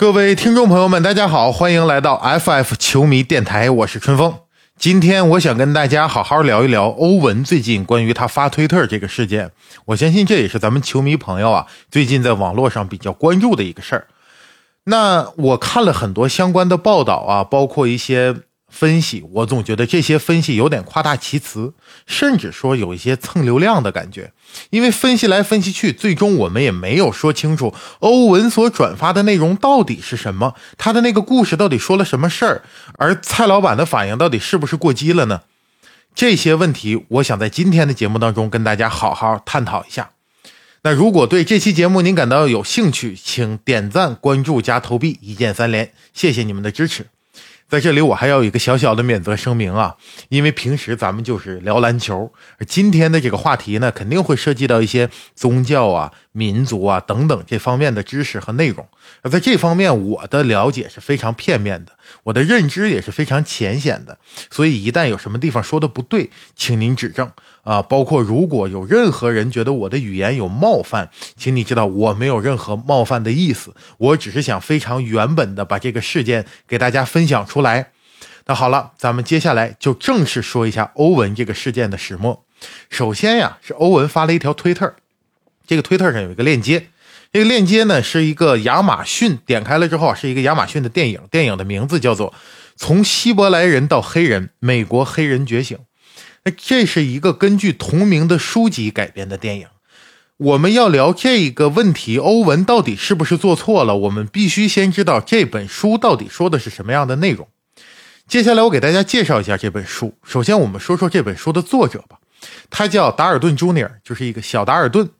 各位听众朋友们，大家好，欢迎来到 FF 球迷电台，我是春风。今天我想跟大家好好聊一聊欧文最近关于他发推特这个事件。我相信这也是咱们球迷朋友啊最近在网络上比较关注的一个事儿。那我看了很多相关的报道啊，包括一些。分析，我总觉得这些分析有点夸大其词，甚至说有一些蹭流量的感觉。因为分析来分析去，最终我们也没有说清楚欧文所转发的内容到底是什么，他的那个故事到底说了什么事儿，而蔡老板的反应到底是不是过激了呢？这些问题，我想在今天的节目当中跟大家好好探讨一下。那如果对这期节目您感到有兴趣，请点赞、关注加投币，一键三连，谢谢你们的支持。在这里，我还要有一个小小的免责声明啊，因为平时咱们就是聊篮球，而今天的这个话题呢，肯定会涉及到一些宗教啊、民族啊等等这方面的知识和内容。而在这方面，我的了解是非常片面的，我的认知也是非常浅显的，所以一旦有什么地方说的不对，请您指正。啊，包括如果有任何人觉得我的语言有冒犯，请你知道我没有任何冒犯的意思，我只是想非常原本的把这个事件给大家分享出来。那好了，咱们接下来就正式说一下欧文这个事件的始末。首先呀，是欧文发了一条推特，这个推特上有一个链接，这个链接呢是一个亚马逊，点开了之后啊是一个亚马逊的电影，电影的名字叫做《从希伯来人到黑人：美国黑人觉醒》。那这是一个根据同名的书籍改编的电影。我们要聊这个问题，欧文到底是不是做错了？我们必须先知道这本书到底说的是什么样的内容。接下来我给大家介绍一下这本书。首先，我们说说这本书的作者吧，他叫达尔顿·朱尼尔，就是一个小达尔顿。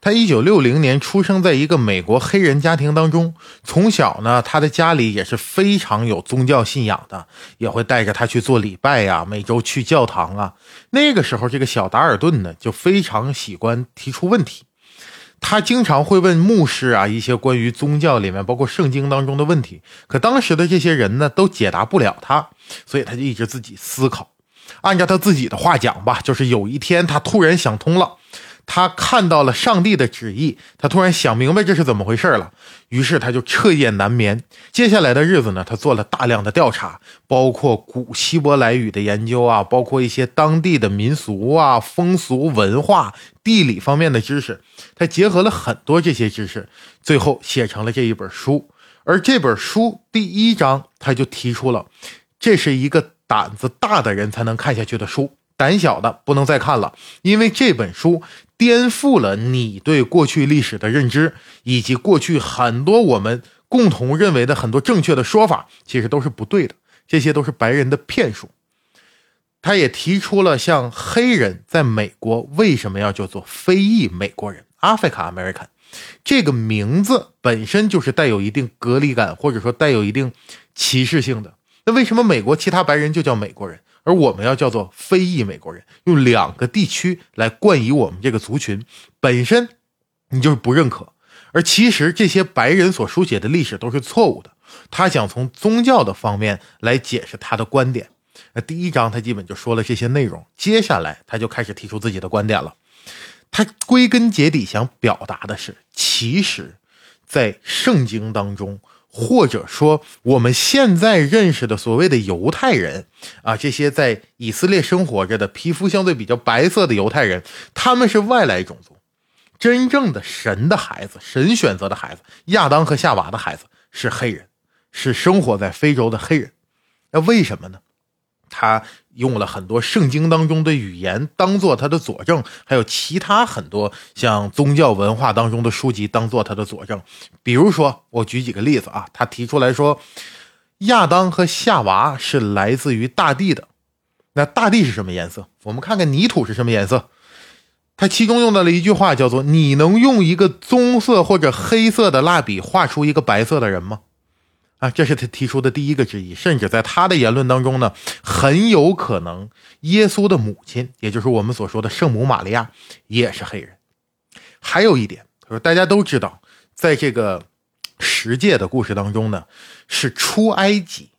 他一九六零年出生在一个美国黑人家庭当中，从小呢，他的家里也是非常有宗教信仰的，也会带着他去做礼拜呀，每周去教堂啊。那个时候，这个小达尔顿呢，就非常喜欢提出问题，他经常会问牧师啊一些关于宗教里面，包括圣经当中的问题，可当时的这些人呢，都解答不了他，所以他就一直自己思考。按照他自己的话讲吧，就是有一天他突然想通了。他看到了上帝的旨意，他突然想明白这是怎么回事了，于是他就彻夜难眠。接下来的日子呢，他做了大量的调查，包括古希伯来语的研究啊，包括一些当地的民俗啊、风俗文化、地理方面的知识，他结合了很多这些知识，最后写成了这一本书。而这本书第一章，他就提出了，这是一个胆子大的人才能看下去的书，胆小的不能再看了，因为这本书。颠覆了你对过去历史的认知，以及过去很多我们共同认为的很多正确的说法，其实都是不对的。这些都是白人的骗术。他也提出了，像黑人在美国为什么要叫做非裔美国人 （African American） 这个名字本身就是带有一定隔离感，或者说带有一定歧视性的。那为什么美国其他白人就叫美国人？而我们要叫做非裔美国人，用两个地区来冠以我们这个族群，本身你就是不认可。而其实这些白人所书写的历史都是错误的。他想从宗教的方面来解释他的观点。那第一章他基本就说了这些内容，接下来他就开始提出自己的观点了。他归根结底想表达的是，其实，在圣经当中。或者说，我们现在认识的所谓的犹太人啊，这些在以色列生活着的、皮肤相对比较白色的犹太人，他们是外来种族。真正的神的孩子，神选择的孩子，亚当和夏娃的孩子是黑人，是生活在非洲的黑人。那为什么呢？他用了很多圣经当中的语言当做他的佐证，还有其他很多像宗教文化当中的书籍当做他的佐证。比如说，我举几个例子啊，他提出来说，亚当和夏娃是来自于大地的。那大地是什么颜色？我们看看泥土是什么颜色。他其中用到了一句话，叫做：“你能用一个棕色或者黑色的蜡笔画出一个白色的人吗？”啊，这是他提出的第一个质疑，甚至在他的言论当中呢，很有可能耶稣的母亲，也就是我们所说的圣母玛利亚，也是黑人。还有一点，他说大家都知道，在这个十诫的故事当中呢，是出埃及，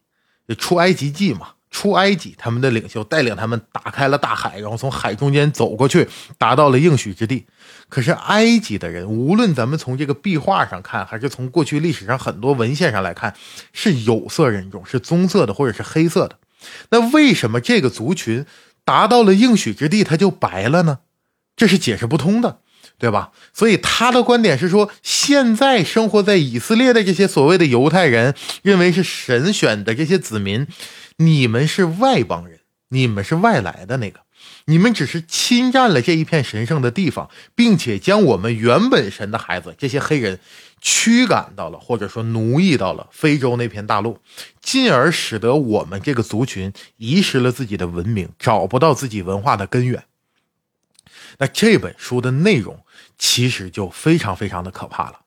出埃及记嘛，出埃及，他们的领袖带领他们打开了大海，然后从海中间走过去，达到了应许之地。可是埃及的人，无论咱们从这个壁画上看，还是从过去历史上很多文献上来看，是有色人种，是棕色的或者是黑色的。那为什么这个族群达到了应许之地，他就白了呢？这是解释不通的。对吧？所以他的观点是说，现在生活在以色列的这些所谓的犹太人，认为是神选的这些子民，你们是外邦人，你们是外来的那个，你们只是侵占了这一片神圣的地方，并且将我们原本神的孩子这些黑人驱赶到了，或者说奴役到了非洲那片大陆，进而使得我们这个族群遗失了自己的文明，找不到自己文化的根源。那这本书的内容。其实就非常非常的可怕了。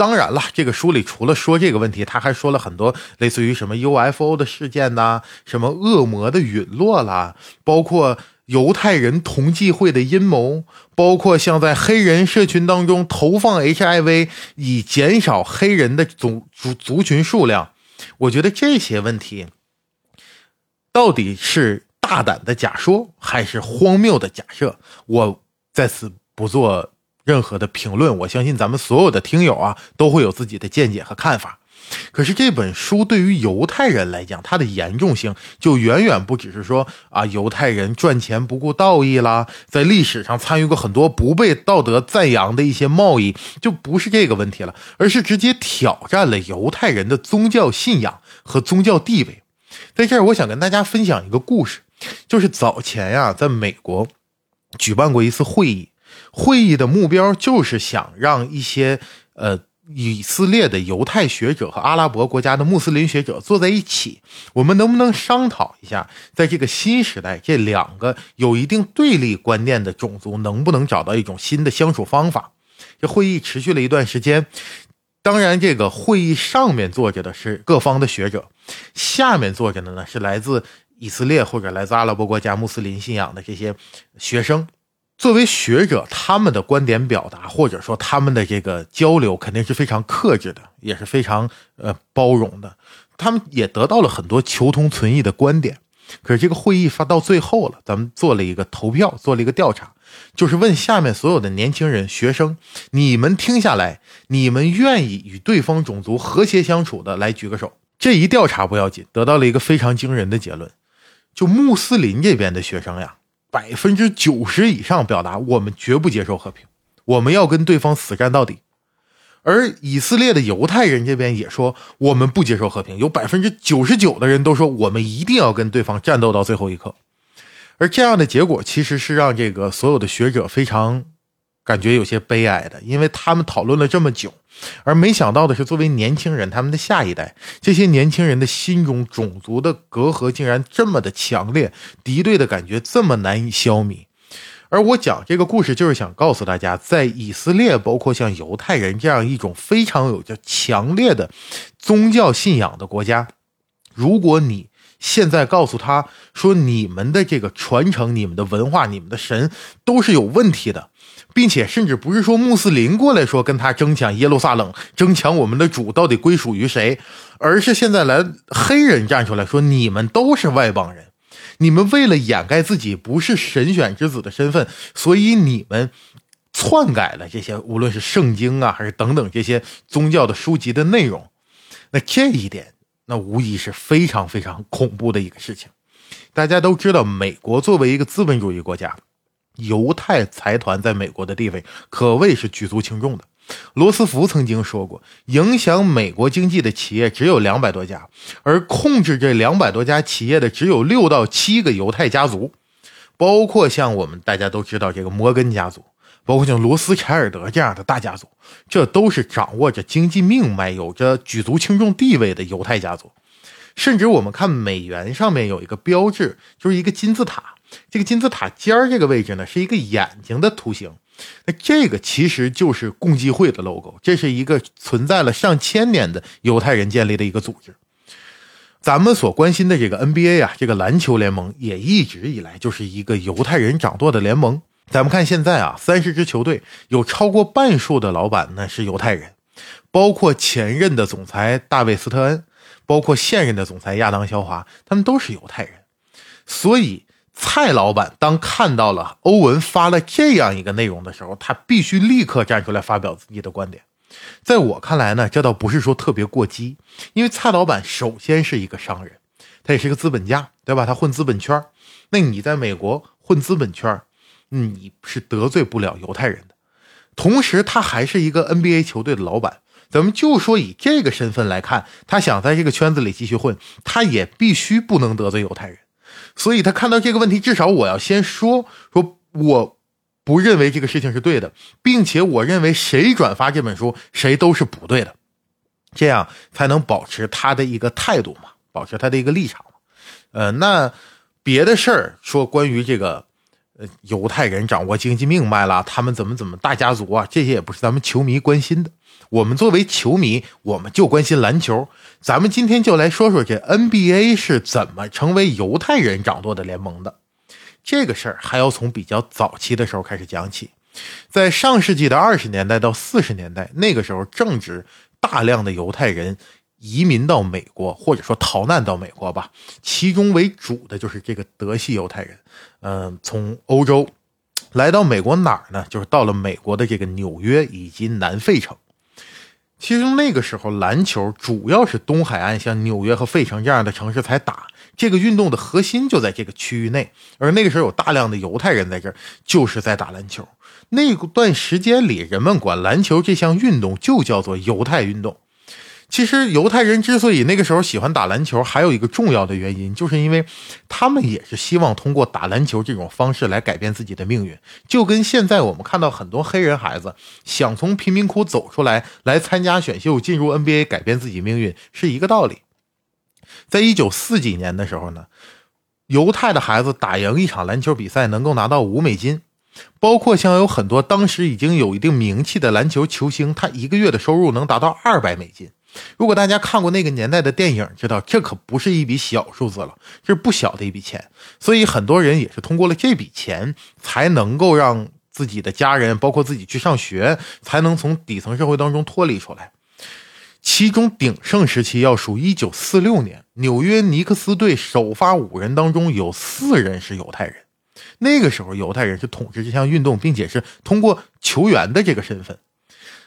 当然了，这个书里除了说这个问题，他还说了很多类似于什么 UFO 的事件呐，什么恶魔的陨落啦，包括犹太人同济会的阴谋，包括像在黑人社群当中投放 HIV 以减少黑人的族族族群数量。我觉得这些问题到底是大胆的假说还是荒谬的假设，我在此不做。任何的评论，我相信咱们所有的听友啊都会有自己的见解和看法。可是这本书对于犹太人来讲，它的严重性就远远不只是说啊，犹太人赚钱不顾道义啦，在历史上参与过很多不被道德赞扬的一些贸易，就不是这个问题了，而是直接挑战了犹太人的宗教信仰和宗教地位。在这儿，我想跟大家分享一个故事，就是早前呀，在美国举办过一次会议。会议的目标就是想让一些呃以色列的犹太学者和阿拉伯国家的穆斯林学者坐在一起，我们能不能商讨一下，在这个新时代，这两个有一定对立观念的种族能不能找到一种新的相处方法？这会议持续了一段时间，当然，这个会议上面坐着的是各方的学者，下面坐着的呢是来自以色列或者来自阿拉伯国家穆斯林信仰的这些学生。作为学者，他们的观点表达，或者说他们的这个交流，肯定是非常克制的，也是非常呃包容的。他们也得到了很多求同存异的观点。可是这个会议发到最后了，咱们做了一个投票，做了一个调查，就是问下面所有的年轻人、学生，你们听下来，你们愿意与对方种族和谐相处的，来举个手。这一调查不要紧，得到了一个非常惊人的结论，就穆斯林这边的学生呀。百分之九十以上表达我们绝不接受和平，我们要跟对方死战到底。而以色列的犹太人这边也说我们不接受和平，有百分之九十九的人都说我们一定要跟对方战斗到最后一刻。而这样的结果其实是让这个所有的学者非常感觉有些悲哀的，因为他们讨论了这么久。而没想到的是，作为年轻人，他们的下一代，这些年轻人的心中种族的隔阂竟然这么的强烈，敌对的感觉这么难以消弭。而我讲这个故事，就是想告诉大家，在以色列，包括像犹太人这样一种非常有着强烈的宗教信仰的国家，如果你现在告诉他说，你们的这个传承、你们的文化、你们的神都是有问题的。并且甚至不是说穆斯林过来说跟他争抢耶路撒冷，争抢我们的主到底归属于谁，而是现在来黑人站出来说你们都是外邦人，你们为了掩盖自己不是神选之子的身份，所以你们篡改了这些无论是圣经啊还是等等这些宗教的书籍的内容。那这一点，那无疑是非常非常恐怖的一个事情。大家都知道，美国作为一个资本主义国家。犹太财团在美国的地位可谓是举足轻重的。罗斯福曾经说过，影响美国经济的企业只有两百多家，而控制这两百多家企业的只有六到七个犹太家族，包括像我们大家都知道这个摩根家族，包括像罗斯柴尔德这样的大家族，这都是掌握着经济命脉、有着举足轻重地位的犹太家族。甚至我们看美元上面有一个标志，就是一个金字塔。这个金字塔尖儿这个位置呢，是一个眼睛的图形。那这个其实就是共济会的 logo，这是一个存在了上千年的犹太人建立的一个组织。咱们所关心的这个 NBA 啊，这个篮球联盟也一直以来就是一个犹太人掌舵的联盟。咱们看现在啊，三十支球队有超过半数的老板呢是犹太人，包括前任的总裁大卫斯特恩，包括现任的总裁亚当肖华，他们都是犹太人。所以蔡老板当看到了欧文发了这样一个内容的时候，他必须立刻站出来发表自己的观点。在我看来呢，这倒不是说特别过激，因为蔡老板首先是一个商人，他也是个资本家，对吧？他混资本圈那你在美国混资本圈你是得罪不了犹太人的。同时，他还是一个 NBA 球队的老板。咱们就说以这个身份来看，他想在这个圈子里继续混，他也必须不能得罪犹太人。所以他看到这个问题，至少我要先说说，我不认为这个事情是对的，并且我认为谁转发这本书，谁都是不对的，这样才能保持他的一个态度嘛，保持他的一个立场嘛。呃，那别的事儿说关于这个。犹太人掌握经济命脉了，他们怎么怎么大家族啊？这些也不是咱们球迷关心的。我们作为球迷，我们就关心篮球。咱们今天就来说说这 NBA 是怎么成为犹太人掌舵的联盟的。这个事儿还要从比较早期的时候开始讲起，在上世纪的二十年代到四十年代，那个时候正值大量的犹太人。移民到美国，或者说逃难到美国吧，其中为主的就是这个德系犹太人。嗯，从欧洲来到美国哪儿呢？就是到了美国的这个纽约以及南费城。其实那个时候篮球主要是东海岸，像纽约和费城这样的城市才打。这个运动的核心就在这个区域内，而那个时候有大量的犹太人在这儿，就是在打篮球。那段时间里，人们管篮球这项运动就叫做犹太运动。其实犹太人之所以那个时候喜欢打篮球，还有一个重要的原因，就是因为他们也是希望通过打篮球这种方式来改变自己的命运，就跟现在我们看到很多黑人孩子想从贫民窟走出来，来参加选秀进入 NBA 改变自己命运是一个道理。在一九四几年的时候呢，犹太的孩子打赢一场篮球比赛能够拿到五美金，包括像有很多当时已经有一定名气的篮球球星，他一个月的收入能达到二百美金。如果大家看过那个年代的电影，知道这可不是一笔小数字了，这是不小的一笔钱。所以很多人也是通过了这笔钱，才能够让自己的家人，包括自己去上学，才能从底层社会当中脱离出来。其中鼎盛时期要数1946年，纽约尼克斯队首发五人当中有四人是犹太人。那个时候，犹太人是统治这项运动，并且是通过球员的这个身份。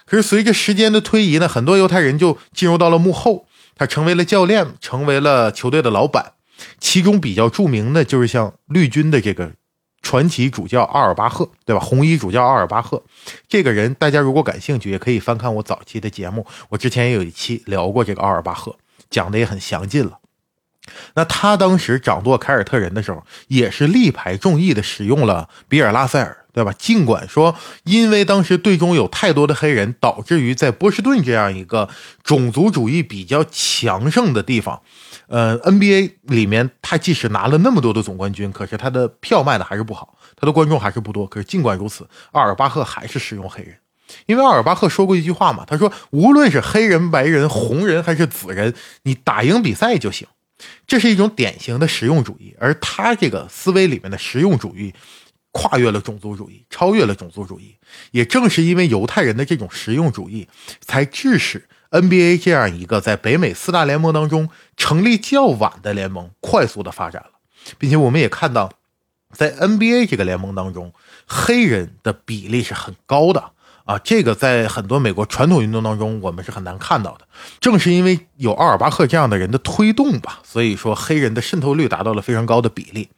可是随着时间的推移呢，很多犹太人就进入到了幕后，他成为了教练，成为了球队的老板。其中比较著名的就是像绿军的这个传奇主教阿尔巴赫，对吧？红衣主教阿尔巴赫，这个人大家如果感兴趣，也可以翻看我早期的节目，我之前也有一期聊过这个阿尔巴赫，讲的也很详尽了。那他当时掌舵凯尔特人的时候，也是力排众议的使用了比尔拉塞尔。对吧？尽管说，因为当时队中有太多的黑人，导致于在波士顿这样一个种族主义比较强盛的地方，呃，NBA 里面他即使拿了那么多的总冠军，可是他的票卖的还是不好，他的观众还是不多。可是尽管如此，阿尔巴赫还是使用黑人，因为奥尔巴赫说过一句话嘛，他说：“无论是黑人、白人、红人还是紫人，你打赢比赛就行。”这是一种典型的实用主义，而他这个思维里面的实用主义。跨越了种族主义，超越了种族主义。也正是因为犹太人的这种实用主义，才致使 NBA 这样一个在北美四大联盟当中成立较晚的联盟快速的发展了，并且我们也看到，在 NBA 这个联盟当中，黑人的比例是很高的啊。这个在很多美国传统运动当中，我们是很难看到的。正是因为有奥尔巴赫这样的人的推动吧，所以说黑人的渗透率达到了非常高的比例。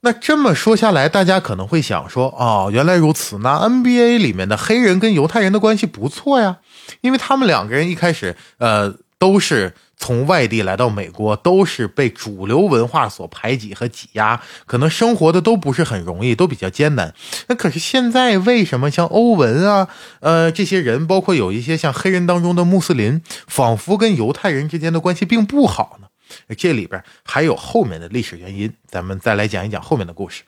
那这么说下来，大家可能会想说，哦，原来如此。那 NBA 里面的黑人跟犹太人的关系不错呀，因为他们两个人一开始，呃，都是从外地来到美国，都是被主流文化所排挤和挤压，可能生活的都不是很容易，都比较艰难。那可是现在为什么像欧文啊，呃，这些人，包括有一些像黑人当中的穆斯林，仿佛跟犹太人之间的关系并不好呢？这里边还有后面的历史原因，咱们再来讲一讲后面的故事。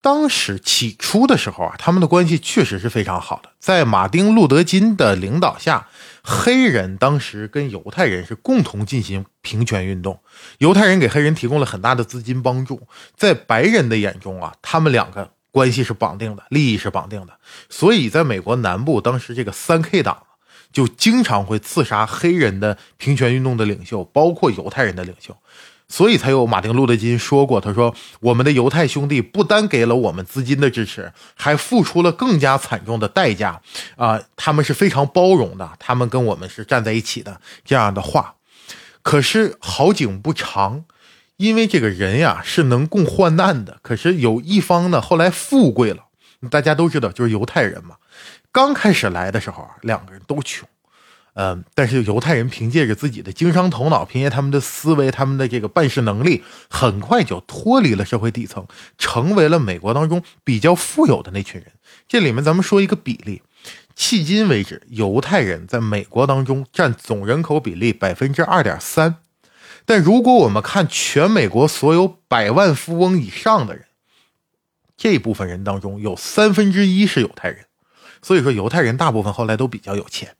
当时起初的时候啊，他们的关系确实是非常好的。在马丁·路德·金的领导下，黑人当时跟犹太人是共同进行平权运动。犹太人给黑人提供了很大的资金帮助，在白人的眼中啊，他们两个关系是绑定的，利益是绑定的。所以，在美国南部，当时这个三 K 党。就经常会刺杀黑人的平权运动的领袖，包括犹太人的领袖。所以才有马丁·路德·金说过：“他说我们的犹太兄弟不单给了我们资金的支持，还付出了更加惨重的代价。啊，他们是非常包容的，他们跟我们是站在一起的。”这样的话，可是好景不长，因为这个人呀是能共患难的。可是有一方呢，后来富贵了。大家都知道，就是犹太人嘛。刚开始来的时候啊，两个人都穷。嗯，但是犹太人凭借着自己的经商头脑，凭借他们的思维，他们的这个办事能力，很快就脱离了社会底层，成为了美国当中比较富有的那群人。这里面咱们说一个比例，迄今为止，犹太人在美国当中占总人口比例百分之二点三。但如果我们看全美国所有百万富翁以上的人，这部分人当中有三分之一是犹太人，所以说犹太人大部分后来都比较有钱。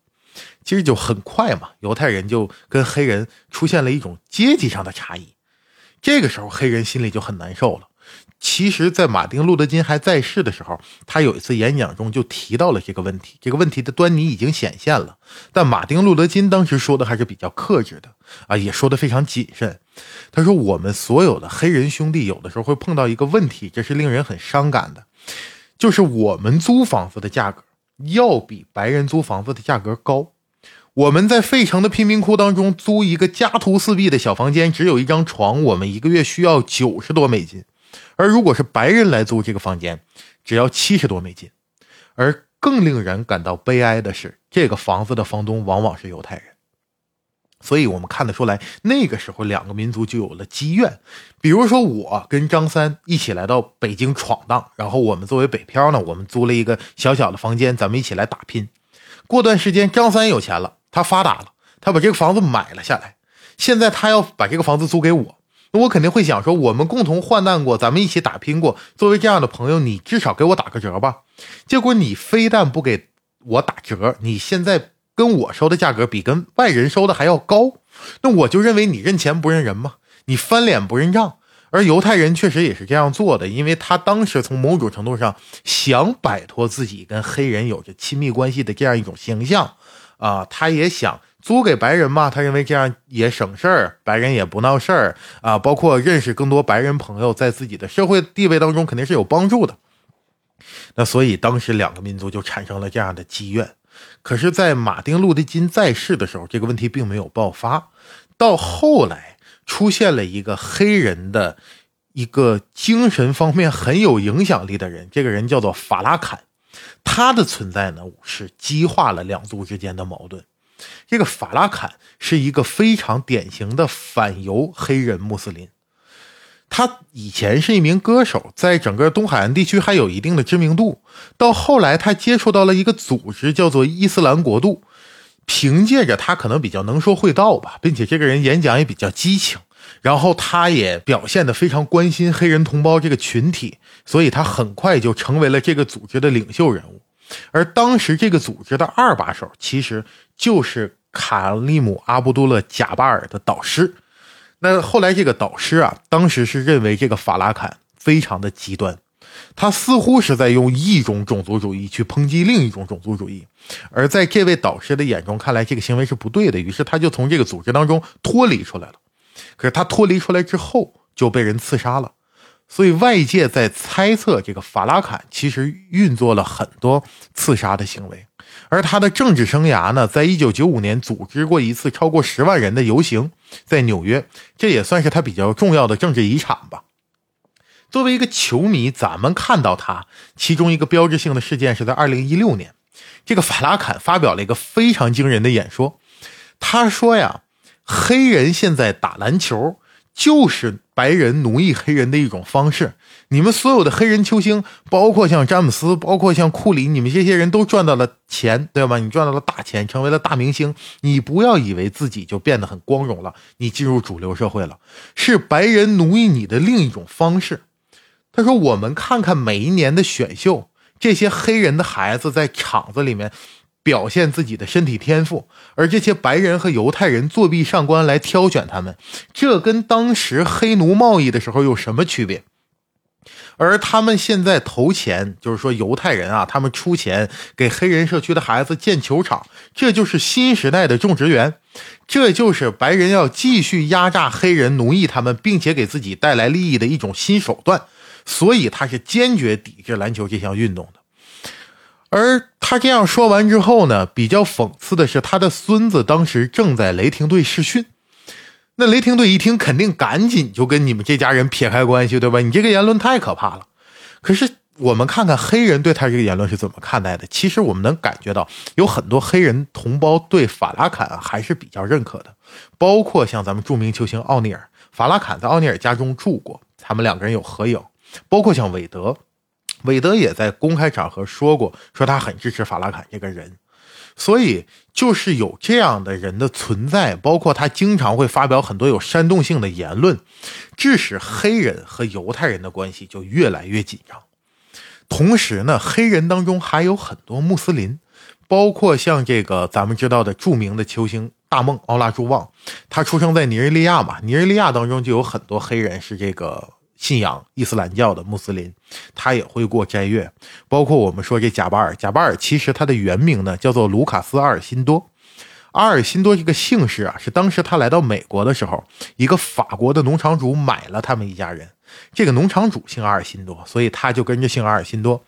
其实就很快嘛，犹太人就跟黑人出现了一种阶级上的差异。这个时候，黑人心里就很难受了。其实，在马丁·路德·金还在世的时候，他有一次演讲中就提到了这个问题。这个问题的端倪已经显现了，但马丁·路德·金当时说的还是比较克制的啊，也说的非常谨慎。他说：“我们所有的黑人兄弟有的时候会碰到一个问题，这是令人很伤感的，就是我们租房子的价格要比白人租房子的价格高。”我们在费城的贫民窟当中租一个家徒四壁的小房间，只有一张床，我们一个月需要九十多美金。而如果是白人来租这个房间，只要七十多美金。而更令人感到悲哀的是，这个房子的房东往往是犹太人。所以我们看得出来，那个时候两个民族就有了积怨。比如说，我跟张三一起来到北京闯荡，然后我们作为北漂呢，我们租了一个小小的房间，咱们一起来打拼。过段时间，张三有钱了。他发达了，他把这个房子买了下来，现在他要把这个房子租给我，那我肯定会想说，我们共同患难过，咱们一起打拼过，作为这样的朋友，你至少给我打个折吧。结果你非但不给我打折，你现在跟我收的价格比跟外人收的还要高，那我就认为你认钱不认人嘛？你翻脸不认账。而犹太人确实也是这样做的，因为他当时从某种程度上想摆脱自己跟黑人有着亲密关系的这样一种形象。啊，他也想租给白人嘛？他认为这样也省事儿，白人也不闹事儿啊。包括认识更多白人朋友，在自己的社会地位当中肯定是有帮助的。那所以当时两个民族就产生了这样的积怨。可是，在马丁·路德·金在世的时候，这个问题并没有爆发。到后来，出现了一个黑人的一个精神方面很有影响力的人，这个人叫做法拉坎。他的存在呢，是激化了两族之间的矛盾。这个法拉坎是一个非常典型的反犹黑人穆斯林。他以前是一名歌手，在整个东海岸地区还有一定的知名度。到后来，他接触到了一个组织，叫做伊斯兰国度。凭借着他可能比较能说会道吧，并且这个人演讲也比较激情。然后他也表现得非常关心黑人同胞这个群体，所以他很快就成为了这个组织的领袖人物。而当时这个组织的二把手，其实就是卡利姆·阿卜杜勒·贾巴尔的导师。那后来这个导师啊，当时是认为这个法拉坎非常的极端，他似乎是在用一种种族主义去抨击另一种种族主义。而在这位导师的眼中看来，这个行为是不对的，于是他就从这个组织当中脱离出来了。可是他脱离出来之后就被人刺杀了，所以外界在猜测这个法拉坎其实运作了很多刺杀的行为。而他的政治生涯呢，在一九九五年组织过一次超过十万人的游行，在纽约，这也算是他比较重要的政治遗产吧。作为一个球迷，咱们看到他其中一个标志性的事件是在二零一六年，这个法拉坎发表了一个非常惊人的演说，他说呀。黑人现在打篮球就是白人奴役黑人的一种方式。你们所有的黑人球星，包括像詹姆斯，包括像库里，你们这些人都赚到了钱，对吧？你赚到了大钱，成为了大明星。你不要以为自己就变得很光荣了，你进入主流社会了，是白人奴役你的另一种方式。他说：“我们看看每一年的选秀，这些黑人的孩子在场子里面。”表现自己的身体天赋，而这些白人和犹太人作弊上官来挑选他们，这跟当时黑奴贸易的时候有什么区别？而他们现在投钱，就是说犹太人啊，他们出钱给黑人社区的孩子建球场，这就是新时代的种植园，这就是白人要继续压榨黑人、奴役他们，并且给自己带来利益的一种新手段。所以他是坚决抵制篮球这项运动的。而他这样说完之后呢，比较讽刺的是，他的孙子当时正在雷霆队试训。那雷霆队一听，肯定赶紧就跟你们这家人撇开关系，对吧？你这个言论太可怕了。可是我们看看黑人对他这个言论是怎么看待的。其实我们能感觉到，有很多黑人同胞对法拉坎还是比较认可的，包括像咱们著名球星奥尼尔，法拉坎在奥尼尔家中住过，他们两个人有合影。包括像韦德。韦德也在公开场合说过，说他很支持法拉坎这个人，所以就是有这样的人的存在，包括他经常会发表很多有煽动性的言论，致使黑人和犹太人的关系就越来越紧张。同时呢，黑人当中还有很多穆斯林，包括像这个咱们知道的著名的球星大梦奥拉朱旺，他出生在尼日利亚嘛，尼日利亚当中就有很多黑人是这个。信仰伊斯兰教的穆斯林，他也会过斋月。包括我们说这贾巴尔，贾巴尔其实他的原名呢叫做卢卡斯·阿尔辛多。阿尔辛多这个姓氏啊，是当时他来到美国的时候，一个法国的农场主买了他们一家人。这个农场主姓阿尔辛多，所以他就跟着姓阿尔辛多。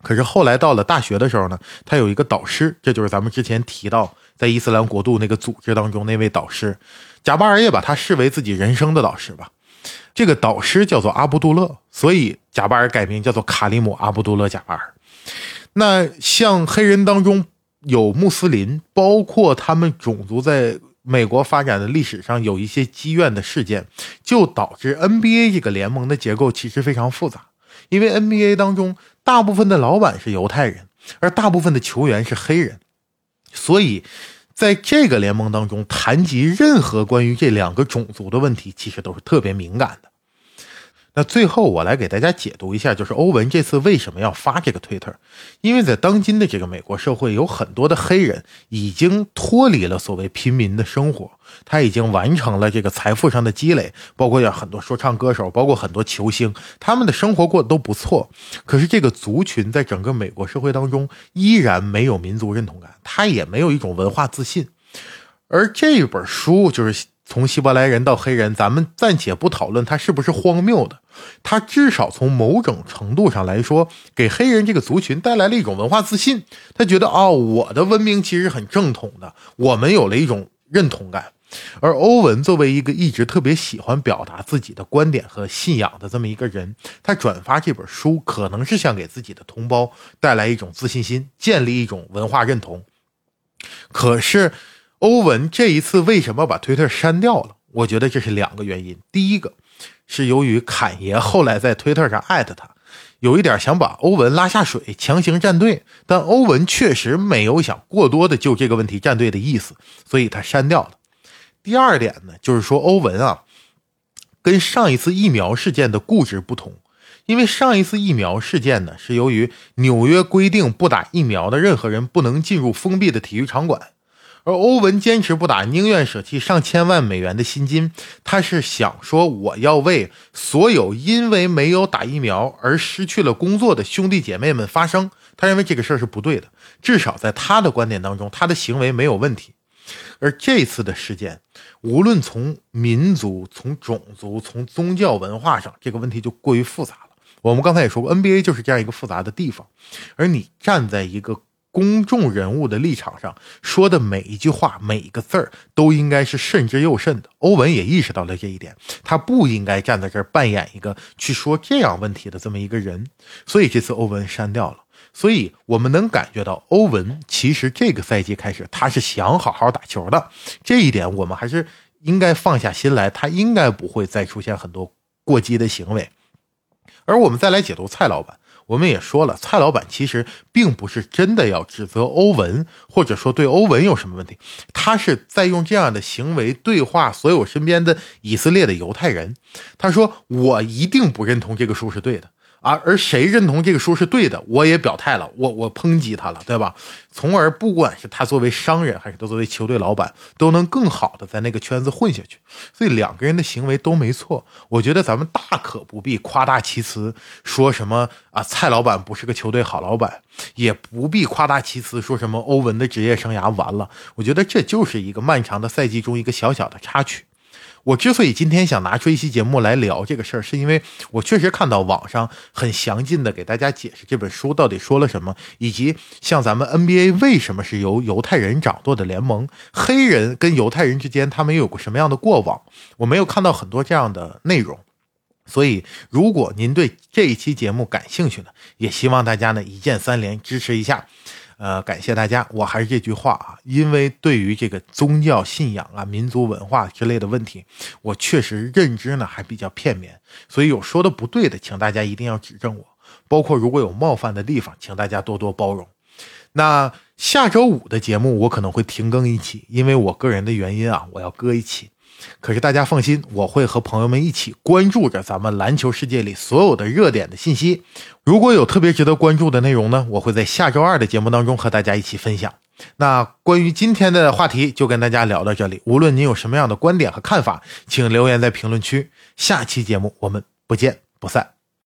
可是后来到了大学的时候呢，他有一个导师，这就是咱们之前提到在伊斯兰国度那个组织当中那位导师。贾巴尔也把他视为自己人生的导师吧。这个导师叫做阿卜杜勒，所以贾巴尔改名叫做卡里姆阿卜杜勒贾巴尔。那像黑人当中有穆斯林，包括他们种族在美国发展的历史上有一些积怨的事件，就导致 NBA 这个联盟的结构其实非常复杂。因为 NBA 当中大部分的老板是犹太人，而大部分的球员是黑人，所以。在这个联盟当中，谈及任何关于这两个种族的问题，其实都是特别敏感的。那最后我来给大家解读一下，就是欧文这次为什么要发这个推特？因为在当今的这个美国社会，有很多的黑人已经脱离了所谓平民的生活，他已经完成了这个财富上的积累，包括有很多说唱歌手，包括很多球星，他们的生活过得都不错。可是这个族群在整个美国社会当中依然没有民族认同感，他也没有一种文化自信。而这本书就是。从希伯来人到黑人，咱们暂且不讨论他是不是荒谬的，他至少从某种程度上来说，给黑人这个族群带来了一种文化自信。他觉得，哦，我的文明其实很正统的，我们有了一种认同感。而欧文作为一个一直特别喜欢表达自己的观点和信仰的这么一个人，他转发这本书，可能是想给自己的同胞带来一种自信心，建立一种文化认同。可是。欧文这一次为什么把推特删掉了？我觉得这是两个原因。第一个是由于侃爷后来在推特上艾特他，有一点想把欧文拉下水，强行站队。但欧文确实没有想过多的就这个问题站队的意思，所以他删掉了。第二点呢，就是说欧文啊，跟上一次疫苗事件的固执不同，因为上一次疫苗事件呢，是由于纽约规定不打疫苗的任何人不能进入封闭的体育场馆。而欧文坚持不打，宁愿舍弃上千万美元的薪金。他是想说，我要为所有因为没有打疫苗而失去了工作的兄弟姐妹们发声。他认为这个事儿是不对的，至少在他的观点当中，他的行为没有问题。而这次的事件，无论从民族、从种族、从宗教文化上，这个问题就过于复杂了。我们刚才也说过，NBA 就是这样一个复杂的地方。而你站在一个。公众人物的立场上说的每一句话、每一个字儿都应该是慎之又慎的。欧文也意识到了这一点，他不应该站在这儿扮演一个去说这样问题的这么一个人，所以这次欧文删掉了。所以我们能感觉到，欧文其实这个赛季开始他是想好好打球的，这一点我们还是应该放下心来，他应该不会再出现很多过激的行为。而我们再来解读蔡老板。我们也说了，蔡老板其实并不是真的要指责欧文，或者说对欧文有什么问题，他是在用这样的行为对话所有身边的以色列的犹太人。他说：“我一定不认同这个书是对的，啊，而谁认同这个书是对的，我也表态了，我我抨击他了，对吧？从而不管是他作为商人，还是他作为球队老板，都能更好的在那个圈子混下去。所以两个人的行为都没错，我觉得咱们大可不必夸大其词，说什么啊蔡老板不是个球队好老板，也不必夸大其词说什么欧文的职业生涯完了。我觉得这就是一个漫长的赛季中一个小小的插曲。我之所以今天想拿出一期节目来聊这个事儿，是因为我确实看到网上很详尽的给大家解释这本书到底说了什么，以及像咱们 NBA 为什么是由犹太人掌舵的联盟，黑人跟犹太人之间他们有过什么样的过往，我没有看到很多这样的内容。所以，如果您对这一期节目感兴趣呢，也希望大家呢一键三连支持一下。呃，感谢大家。我还是这句话啊，因为对于这个宗教信仰啊、民族文化之类的问题，我确实认知呢还比较片面，所以有说的不对的，请大家一定要指正我。包括如果有冒犯的地方，请大家多多包容。那下周五的节目我可能会停更一期，因为我个人的原因啊，我要搁一期。可是大家放心，我会和朋友们一起关注着咱们篮球世界里所有的热点的信息。如果有特别值得关注的内容呢，我会在下周二的节目当中和大家一起分享。那关于今天的话题就跟大家聊到这里。无论您有什么样的观点和看法，请留言在评论区。下期节目我们不见不散。